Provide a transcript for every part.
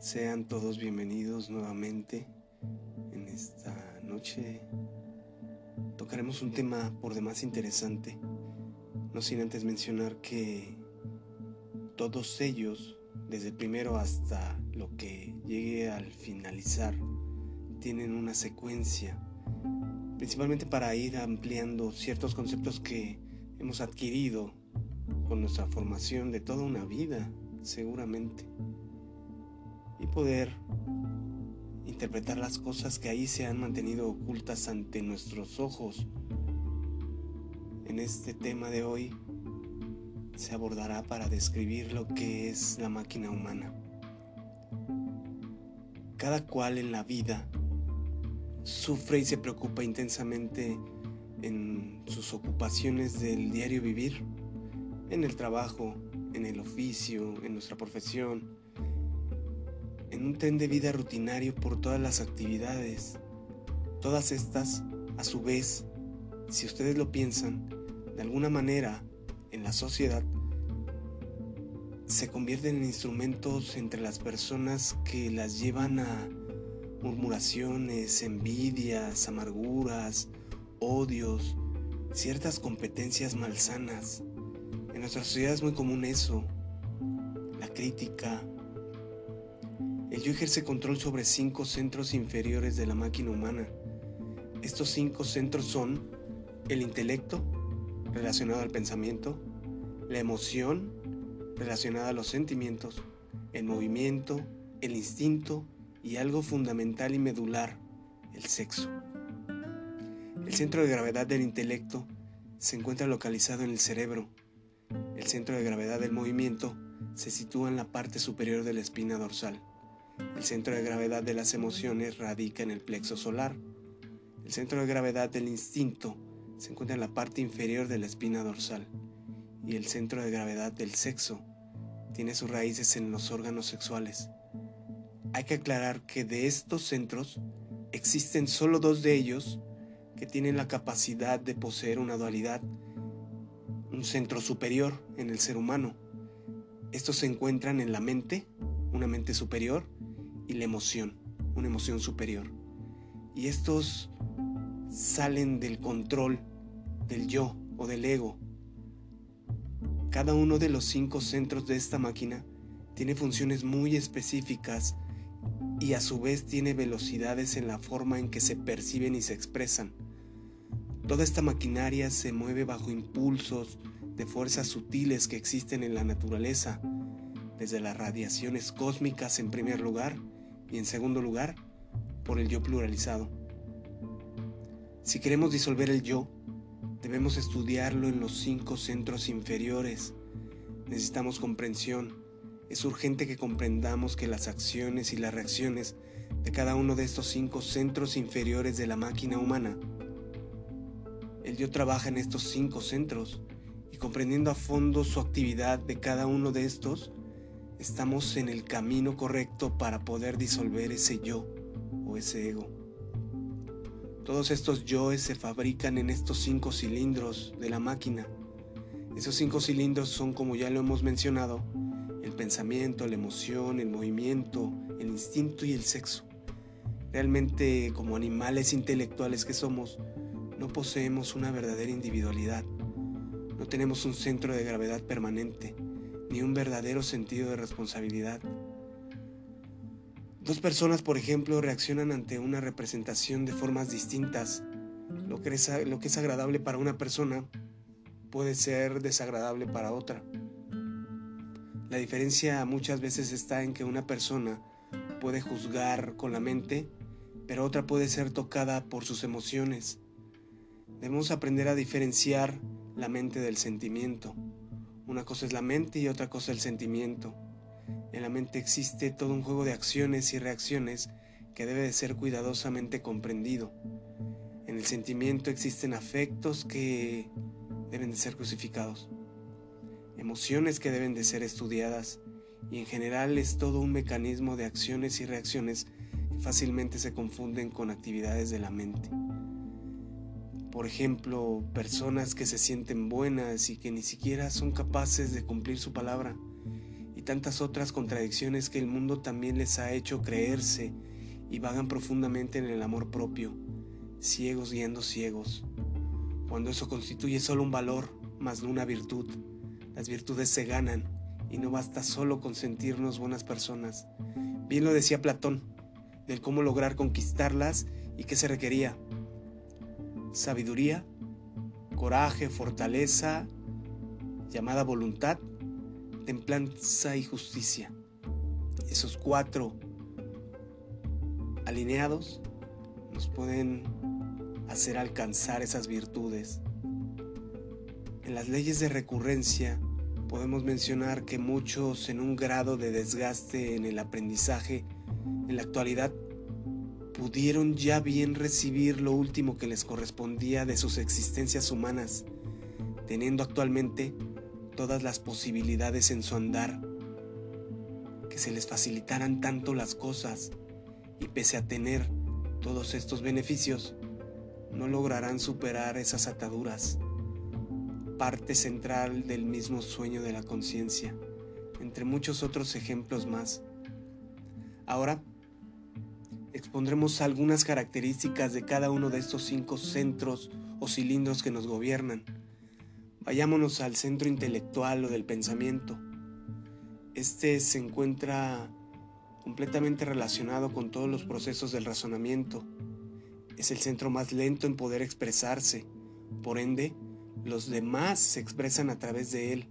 Sean todos bienvenidos nuevamente en esta noche. Tocaremos un tema por demás interesante, no sin antes mencionar que todos ellos, desde el primero hasta lo que llegue al finalizar, tienen una secuencia, principalmente para ir ampliando ciertos conceptos que hemos adquirido con nuestra formación de toda una vida, seguramente y poder interpretar las cosas que ahí se han mantenido ocultas ante nuestros ojos. En este tema de hoy se abordará para describir lo que es la máquina humana. Cada cual en la vida sufre y se preocupa intensamente en sus ocupaciones del diario vivir, en el trabajo, en el oficio, en nuestra profesión, en un tren de vida rutinario por todas las actividades. Todas estas, a su vez, si ustedes lo piensan, de alguna manera, en la sociedad, se convierten en instrumentos entre las personas que las llevan a murmuraciones, envidias, amarguras, odios, ciertas competencias malsanas. En nuestra sociedad es muy común eso, la crítica, el yo ejerce control sobre cinco centros inferiores de la máquina humana. Estos cinco centros son el intelecto, relacionado al pensamiento, la emoción, relacionada a los sentimientos, el movimiento, el instinto y algo fundamental y medular, el sexo. El centro de gravedad del intelecto se encuentra localizado en el cerebro. El centro de gravedad del movimiento se sitúa en la parte superior de la espina dorsal. El centro de gravedad de las emociones radica en el plexo solar. El centro de gravedad del instinto se encuentra en la parte inferior de la espina dorsal. Y el centro de gravedad del sexo tiene sus raíces en los órganos sexuales. Hay que aclarar que de estos centros existen solo dos de ellos que tienen la capacidad de poseer una dualidad, un centro superior en el ser humano. Estos se encuentran en la mente, una mente superior, y la emoción, una emoción superior. Y estos salen del control del yo o del ego. Cada uno de los cinco centros de esta máquina tiene funciones muy específicas y a su vez tiene velocidades en la forma en que se perciben y se expresan. Toda esta maquinaria se mueve bajo impulsos de fuerzas sutiles que existen en la naturaleza, desde las radiaciones cósmicas en primer lugar y en segundo lugar, por el yo pluralizado. Si queremos disolver el yo, debemos estudiarlo en los cinco centros inferiores. Necesitamos comprensión. Es urgente que comprendamos que las acciones y las reacciones de cada uno de estos cinco centros inferiores de la máquina humana. El yo trabaja en estos cinco centros y comprendiendo a fondo su actividad de cada uno de estos, estamos en el camino correcto para poder disolver ese yo o ese ego. Todos estos yoes se fabrican en estos cinco cilindros de la máquina. Esos cinco cilindros son, como ya lo hemos mencionado, el pensamiento, la emoción, el movimiento, el instinto y el sexo. Realmente, como animales intelectuales que somos, no poseemos una verdadera individualidad. No tenemos un centro de gravedad permanente ni un verdadero sentido de responsabilidad. Dos personas, por ejemplo, reaccionan ante una representación de formas distintas. Lo que, es, lo que es agradable para una persona puede ser desagradable para otra. La diferencia muchas veces está en que una persona puede juzgar con la mente, pero otra puede ser tocada por sus emociones. Debemos aprender a diferenciar la mente del sentimiento. Una cosa es la mente y otra cosa el sentimiento. En la mente existe todo un juego de acciones y reacciones que debe de ser cuidadosamente comprendido. En el sentimiento existen afectos que deben de ser crucificados, emociones que deben de ser estudiadas y en general es todo un mecanismo de acciones y reacciones que fácilmente se confunden con actividades de la mente. Por ejemplo, personas que se sienten buenas y que ni siquiera son capaces de cumplir su palabra. Y tantas otras contradicciones que el mundo también les ha hecho creerse y vagan profundamente en el amor propio, ciegos guiando ciegos, cuando eso constituye solo un valor, más no una virtud. Las virtudes se ganan y no basta solo con sentirnos buenas personas. Bien lo decía Platón, del cómo lograr conquistarlas y qué se requería. Sabiduría, coraje, fortaleza, llamada voluntad, templanza y justicia. Esos cuatro alineados nos pueden hacer alcanzar esas virtudes. En las leyes de recurrencia podemos mencionar que muchos en un grado de desgaste en el aprendizaje en la actualidad pudieron ya bien recibir lo último que les correspondía de sus existencias humanas, teniendo actualmente todas las posibilidades en su andar, que se les facilitaran tanto las cosas y pese a tener todos estos beneficios, no lograrán superar esas ataduras, parte central del mismo sueño de la conciencia, entre muchos otros ejemplos más. Ahora, expondremos algunas características de cada uno de estos cinco centros o cilindros que nos gobiernan. Vayámonos al centro intelectual o del pensamiento. Este se encuentra completamente relacionado con todos los procesos del razonamiento. Es el centro más lento en poder expresarse. Por ende, los demás se expresan a través de él.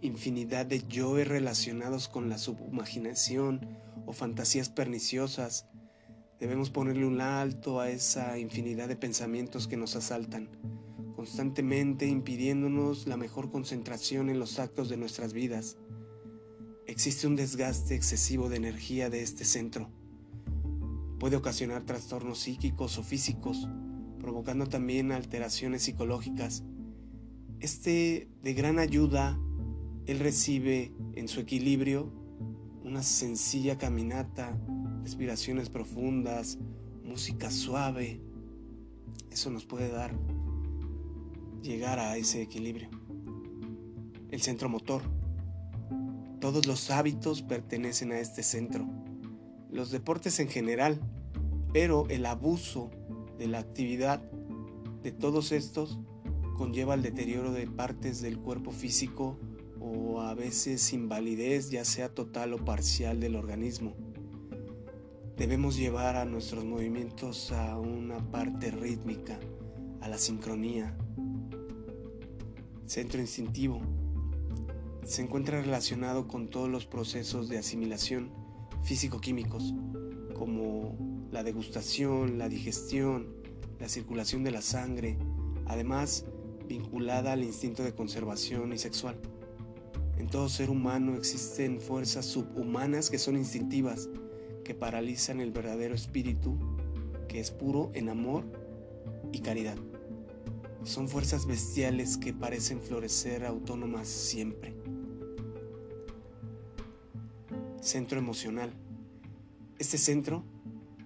Infinidad de yoes relacionados con la subimaginación o fantasías perniciosas. Debemos ponerle un alto a esa infinidad de pensamientos que nos asaltan, constantemente impidiéndonos la mejor concentración en los actos de nuestras vidas. Existe un desgaste excesivo de energía de este centro. Puede ocasionar trastornos psíquicos o físicos, provocando también alteraciones psicológicas. Este de gran ayuda, él recibe en su equilibrio una sencilla caminata, respiraciones profundas, música suave. Eso nos puede dar llegar a ese equilibrio. El centro motor. Todos los hábitos pertenecen a este centro. Los deportes en general, pero el abuso de la actividad de todos estos conlleva el deterioro de partes del cuerpo físico o a veces invalidez ya sea total o parcial del organismo. Debemos llevar a nuestros movimientos a una parte rítmica, a la sincronía. Centro instintivo. Se encuentra relacionado con todos los procesos de asimilación físico-químicos, como la degustación, la digestión, la circulación de la sangre, además vinculada al instinto de conservación y sexual. En todo ser humano existen fuerzas subhumanas que son instintivas, que paralizan el verdadero espíritu, que es puro en amor y caridad. Son fuerzas bestiales que parecen florecer autónomas siempre. Centro emocional. Este centro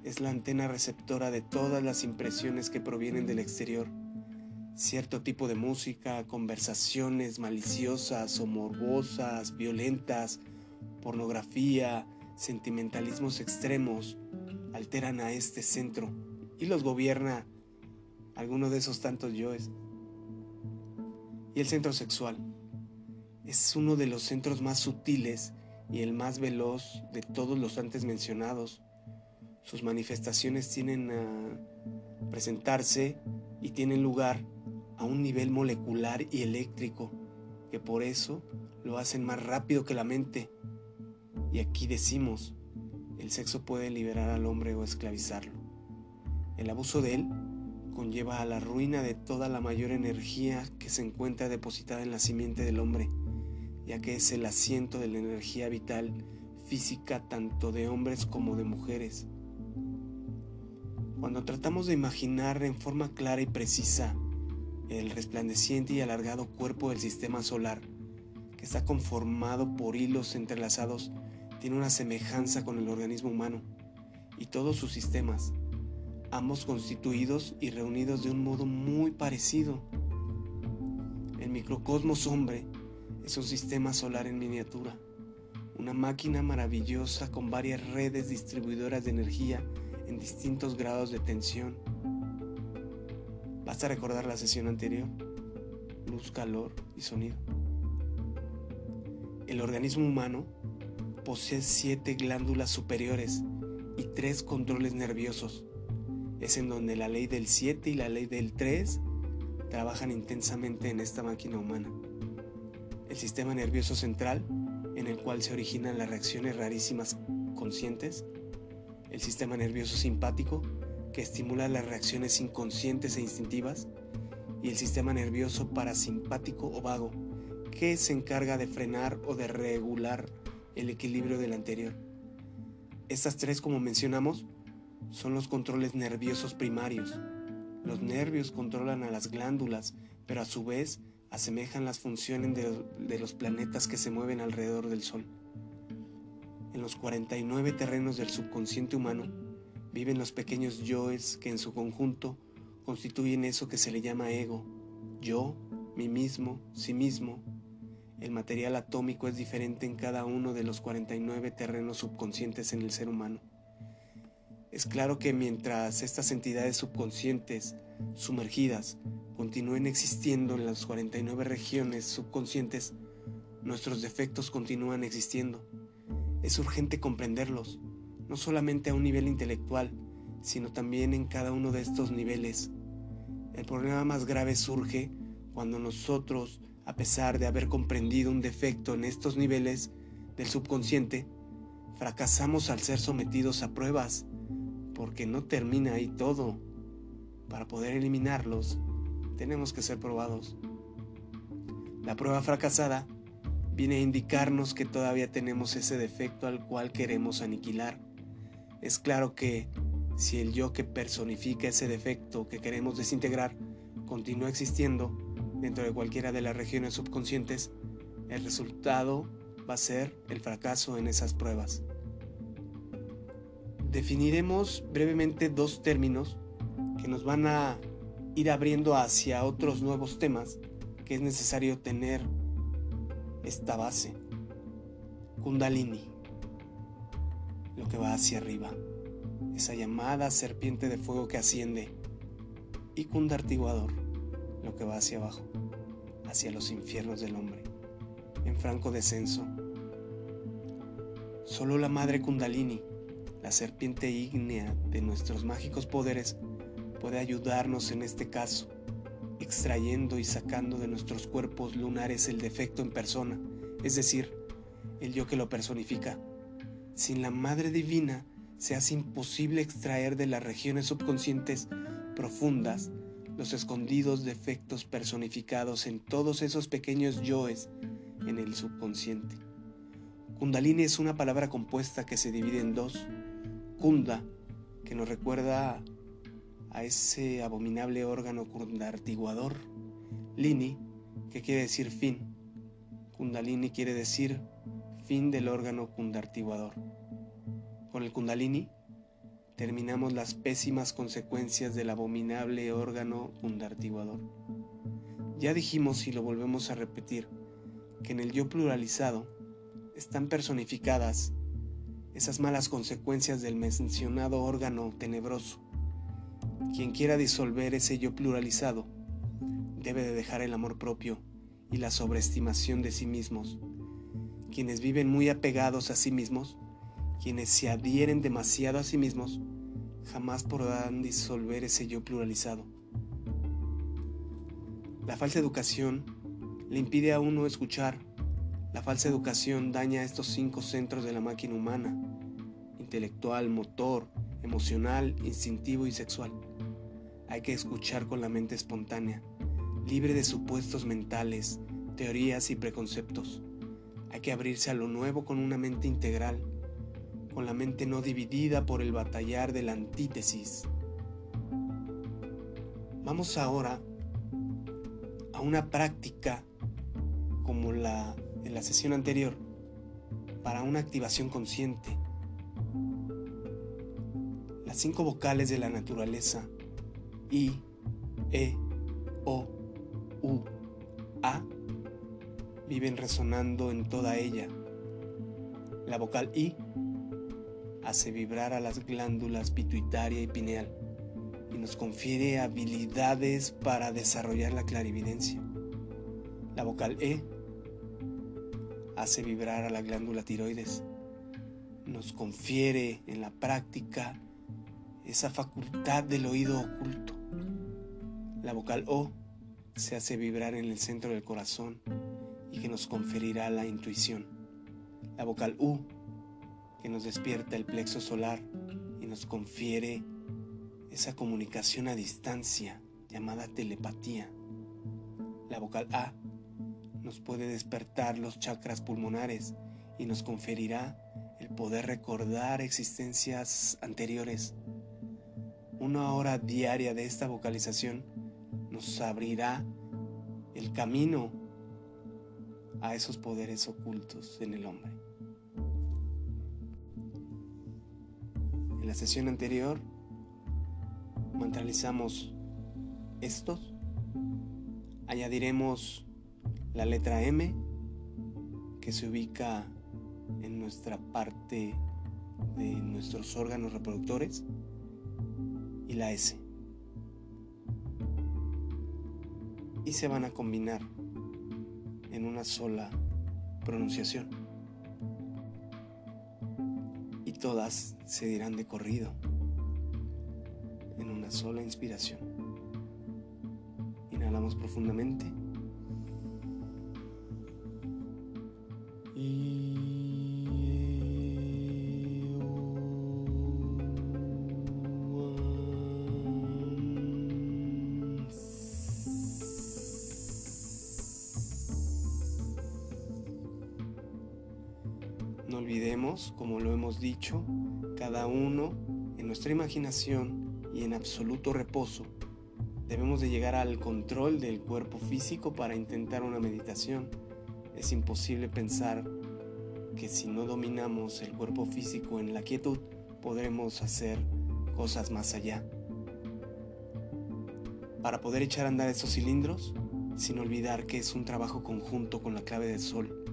es la antena receptora de todas las impresiones que provienen del exterior cierto tipo de música, conversaciones maliciosas o morbosas, violentas, pornografía, sentimentalismos extremos, alteran a este centro y los gobierna alguno de esos tantos yoes. Y el centro sexual es uno de los centros más sutiles y el más veloz de todos los antes mencionados. Sus manifestaciones tienen a presentarse y tienen lugar a un nivel molecular y eléctrico, que por eso lo hacen más rápido que la mente. Y aquí decimos, el sexo puede liberar al hombre o esclavizarlo. El abuso de él conlleva a la ruina de toda la mayor energía que se encuentra depositada en la simiente del hombre, ya que es el asiento de la energía vital física tanto de hombres como de mujeres. Cuando tratamos de imaginar en forma clara y precisa el resplandeciente y alargado cuerpo del sistema solar, que está conformado por hilos entrelazados, tiene una semejanza con el organismo humano y todos sus sistemas, ambos constituidos y reunidos de un modo muy parecido. El microcosmos hombre es un sistema solar en miniatura, una máquina maravillosa con varias redes distribuidoras de energía en distintos grados de tensión. Basta recordar la sesión anterior, luz, calor y sonido. El organismo humano posee siete glándulas superiores y tres controles nerviosos. Es en donde la ley del 7 y la ley del 3 trabajan intensamente en esta máquina humana. El sistema nervioso central, en el cual se originan las reacciones rarísimas conscientes. El sistema nervioso simpático, que estimula las reacciones inconscientes e instintivas. Y el sistema nervioso parasimpático o vago, que se encarga de frenar o de regular el equilibrio del anterior. Estas tres, como mencionamos, son los controles nerviosos primarios. Los nervios controlan a las glándulas, pero a su vez asemejan las funciones de, los planetas que se mueven alrededor del Sol. En los 49 terrenos del subconsciente humano viven los pequeños yoes que en su conjunto constituyen eso que se le llama ego, yo, mí mismo, sí mismo, el material atómico es diferente en cada uno de los 49 terrenos subconscientes en el ser humano. Es claro que mientras estas entidades subconscientes sumergidas continúen existiendo en las 49 regiones subconscientes, nuestros defectos continúan existiendo. Es urgente comprenderlos, no solamente a un nivel intelectual, sino también en cada uno de estos niveles. El problema más grave surge cuando nosotros a pesar de haber comprendido un defecto en estos niveles del subconsciente, fracasamos al ser sometidos a pruebas, porque no termina ahí todo. Para poder eliminarlos, tenemos que ser probados. La prueba fracasada viene a indicarnos que todavía tenemos ese defecto al cual queremos aniquilar. Es claro que si el yo que personifica ese defecto que queremos desintegrar continúa existiendo, dentro de cualquiera de las regiones subconscientes, el resultado va a ser el fracaso en esas pruebas. Definiremos brevemente dos términos que nos van a ir abriendo hacia otros nuevos temas que es necesario tener esta base. Kundalini, lo que va hacia arriba, esa llamada serpiente de fuego que asciende, y Kundartiguador, lo que va hacia abajo, hacia los infiernos del hombre, en franco descenso. Solo la madre Kundalini, la serpiente ígnea de nuestros mágicos poderes, puede ayudarnos en este caso, extrayendo y sacando de nuestros cuerpos lunares el defecto en persona, es decir, el yo que lo personifica. Sin la Madre Divina, se hace imposible extraer de las regiones subconscientes profundas los escondidos defectos personificados en todos esos pequeños yoes en el subconsciente. Kundalini es una palabra compuesta que se divide en dos. Kunda, que nos recuerda a ese abominable órgano kundartiguador. Lini, que quiere decir fin. Kundalini quiere decir fin del órgano kundartiguador. Con el Kundalini terminamos las pésimas consecuencias del abominable órgano kundartiguador. Ya dijimos y lo volvemos a repetir, que en el yo pluralizado están personificadas esas malas consecuencias del mencionado órgano tenebroso. Quien quiera disolver ese yo pluralizado debe de dejar el amor propio y la sobreestimación de sí mismos. Quienes viven muy apegados a sí mismos quienes se adhieren demasiado a sí mismos jamás podrán disolver ese yo pluralizado. La falsa educación le impide a uno escuchar. La falsa educación daña estos cinco centros de la máquina humana, intelectual, motor, emocional, instintivo y sexual. Hay que escuchar con la mente espontánea, libre de supuestos mentales, teorías y preconceptos. Hay que abrirse a lo nuevo con una mente integral con la mente no dividida por el batallar de la antítesis. Vamos ahora a una práctica como la de la sesión anterior para una activación consciente. Las cinco vocales de la naturaleza I, E, O, U, A viven resonando en toda ella La vocal I hace vibrar a las glándulas pituitaria y pineal y nos confiere habilidades para desarrollar la clarividencia. La vocal E hace vibrar a la glándula tiroides, nos confiere en la práctica esa facultad del oído oculto. La vocal O se hace vibrar en el centro del corazón y que nos conferirá la intuición. La vocal U que nos despierta el plexo solar y nos confiere esa comunicación a distancia llamada telepatía. La vocal A nos puede despertar los chakras pulmonares y nos conferirá el poder recordar existencias anteriores. Una hora diaria de esta vocalización nos abrirá el camino a esos poderes ocultos en el hombre. En la sesión anterior mantralizamos estos. Añadiremos la letra M que se ubica en nuestra parte de nuestros órganos reproductores y la S. Y se van a combinar en una sola pronunciación. Todas se dirán de corrido, en una sola inspiración. Inhalamos profundamente. No como lo hemos dicho, cada uno en nuestra imaginación y en absoluto reposo. Debemos de llegar al control del cuerpo físico para intentar una meditación. Es imposible pensar que si no dominamos el cuerpo físico en la quietud, podremos hacer cosas más allá. Para poder echar a andar esos cilindros, sin olvidar que es un trabajo conjunto con la clave del sol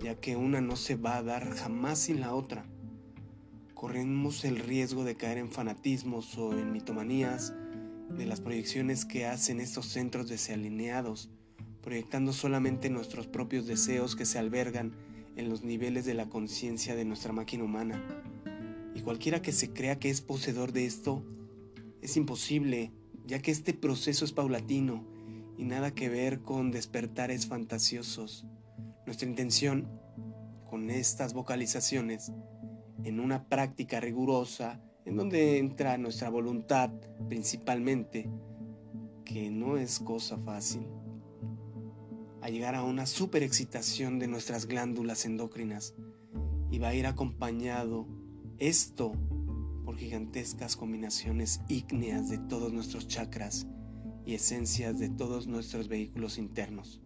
ya que una no se va a dar jamás sin la otra. Corremos el riesgo de caer en fanatismos o en mitomanías de las proyecciones que hacen estos centros desalineados, proyectando solamente nuestros propios deseos que se albergan en los niveles de la conciencia de nuestra máquina humana. Y cualquiera que se crea que es poseedor de esto, es imposible, ya que este proceso es paulatino y nada que ver con despertares fantasiosos. Nuestra intención con estas vocalizaciones en una práctica rigurosa en donde entra nuestra voluntad principalmente, que no es cosa fácil, a llegar a una superexcitación de nuestras glándulas endócrinas y va a ir acompañado esto por gigantescas combinaciones ígneas de todos nuestros chakras y esencias de todos nuestros vehículos internos.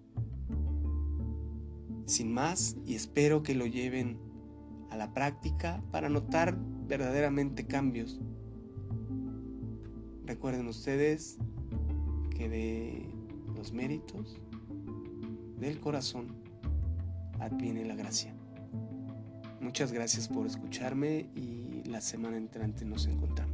Sin más, y espero que lo lleven a la práctica para notar verdaderamente cambios. Recuerden ustedes que de los méritos del corazón adviene la gracia. Muchas gracias por escucharme y la semana entrante nos encontramos.